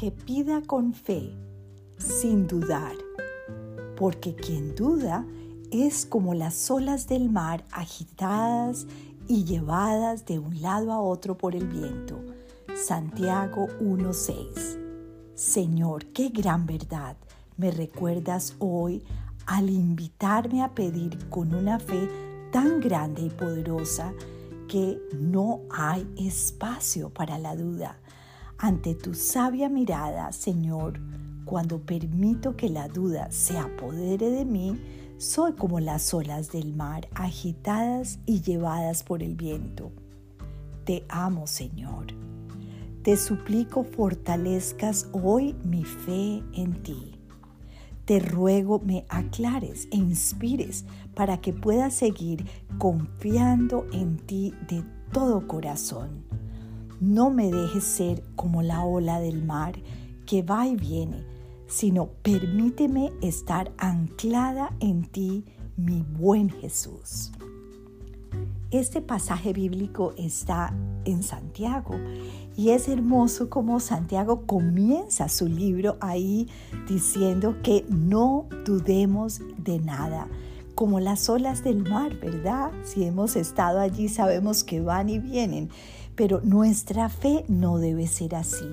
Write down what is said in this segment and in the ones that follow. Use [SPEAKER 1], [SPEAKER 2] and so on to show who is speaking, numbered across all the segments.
[SPEAKER 1] que pida con fe, sin dudar, porque quien duda es como las olas del mar agitadas y llevadas de un lado a otro por el viento. Santiago 1.6. Señor, qué gran verdad me recuerdas hoy al invitarme a pedir con una fe tan grande y poderosa que no hay espacio para la duda. Ante tu sabia mirada, Señor, cuando permito que la duda se apodere de mí, soy como las olas del mar agitadas y llevadas por el viento. Te amo, Señor. Te suplico fortalezcas hoy mi fe en ti. Te ruego me aclares e inspires para que pueda seguir confiando en ti de todo corazón. No me dejes ser como la ola del mar que va y viene, sino permíteme estar anclada en ti, mi buen Jesús. Este pasaje bíblico está en Santiago y es hermoso como Santiago comienza su libro ahí diciendo que no dudemos de nada, como las olas del mar, ¿verdad? Si hemos estado allí sabemos que van y vienen, pero nuestra fe no debe ser así.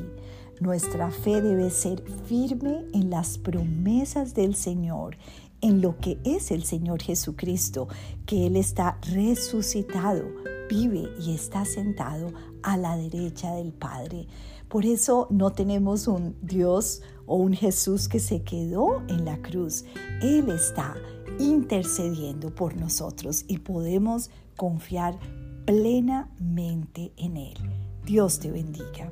[SPEAKER 1] Nuestra fe debe ser firme en las promesas del Señor, en lo que es el Señor Jesucristo, que Él está resucitado, vive y está sentado a la derecha del Padre. Por eso no tenemos un Dios o un Jesús que se quedó en la cruz. Él está intercediendo por nosotros y podemos confiar plenamente en Él. Dios te bendiga.